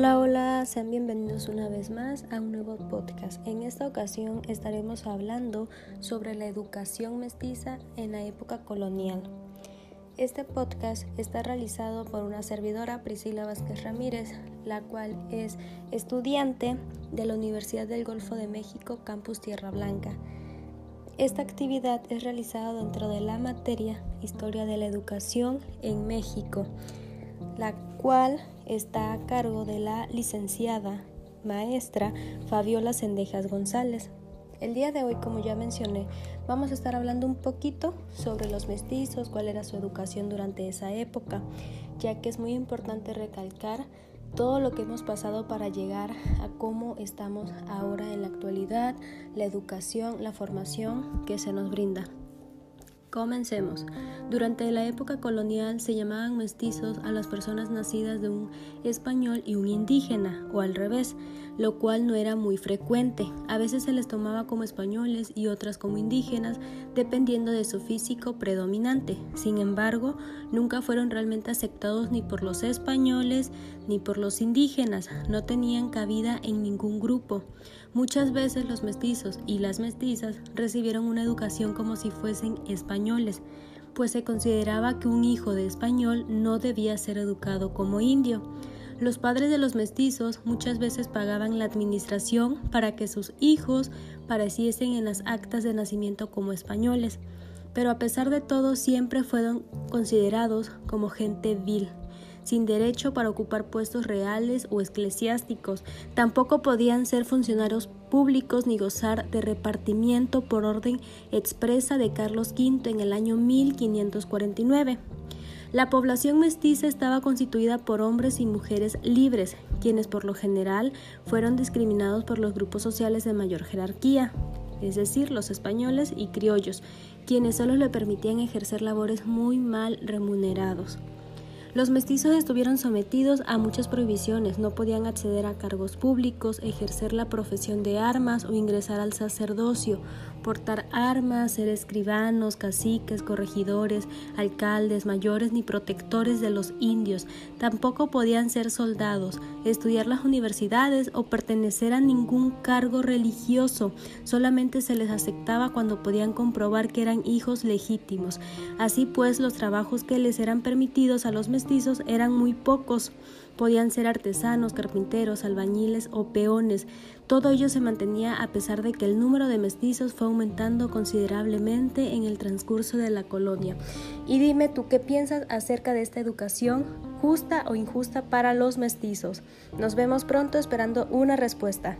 Hola, hola, sean bienvenidos una vez más a un nuevo podcast. En esta ocasión estaremos hablando sobre la educación mestiza en la época colonial. Este podcast está realizado por una servidora, Priscila Vázquez Ramírez, la cual es estudiante de la Universidad del Golfo de México, Campus Tierra Blanca. Esta actividad es realizada dentro de la materia Historia de la Educación en México, la cual está a cargo de la licenciada maestra Fabiola Sendejas González. El día de hoy, como ya mencioné, vamos a estar hablando un poquito sobre los mestizos, cuál era su educación durante esa época, ya que es muy importante recalcar todo lo que hemos pasado para llegar a cómo estamos ahora en la actualidad, la educación, la formación que se nos brinda. Comencemos. Durante la época colonial se llamaban mestizos a las personas nacidas de un español y un indígena, o al revés, lo cual no era muy frecuente. A veces se les tomaba como españoles y otras como indígenas, dependiendo de su físico predominante. Sin embargo, nunca fueron realmente aceptados ni por los españoles ni por los indígenas, no tenían cabida en ningún grupo. Muchas veces los mestizos y las mestizas recibieron una educación como si fuesen españoles, pues se consideraba que un hijo de español no debía ser educado como indio. Los padres de los mestizos muchas veces pagaban la administración para que sus hijos pareciesen en las actas de nacimiento como españoles, pero a pesar de todo siempre fueron considerados como gente vil sin derecho para ocupar puestos reales o eclesiásticos. Tampoco podían ser funcionarios públicos ni gozar de repartimiento por orden expresa de Carlos V en el año 1549. La población mestiza estaba constituida por hombres y mujeres libres, quienes por lo general fueron discriminados por los grupos sociales de mayor jerarquía, es decir, los españoles y criollos, quienes solo le permitían ejercer labores muy mal remunerados. Los mestizos estuvieron sometidos a muchas prohibiciones, no podían acceder a cargos públicos, ejercer la profesión de armas o ingresar al sacerdocio, portar armas, ser escribanos, caciques, corregidores, alcaldes, mayores ni protectores de los indios. Tampoco podían ser soldados, estudiar las universidades o pertenecer a ningún cargo religioso. Solamente se les aceptaba cuando podían comprobar que eran hijos legítimos. Así pues, los trabajos que les eran permitidos a los mestizos eran muy pocos. Podían ser artesanos, carpinteros, albañiles o peones. Todo ello se mantenía a pesar de que el número de mestizos fue aumentando considerablemente en el transcurso de la colonia. Y dime tú qué piensas acerca de esta educación justa o injusta para los mestizos. Nos vemos pronto esperando una respuesta.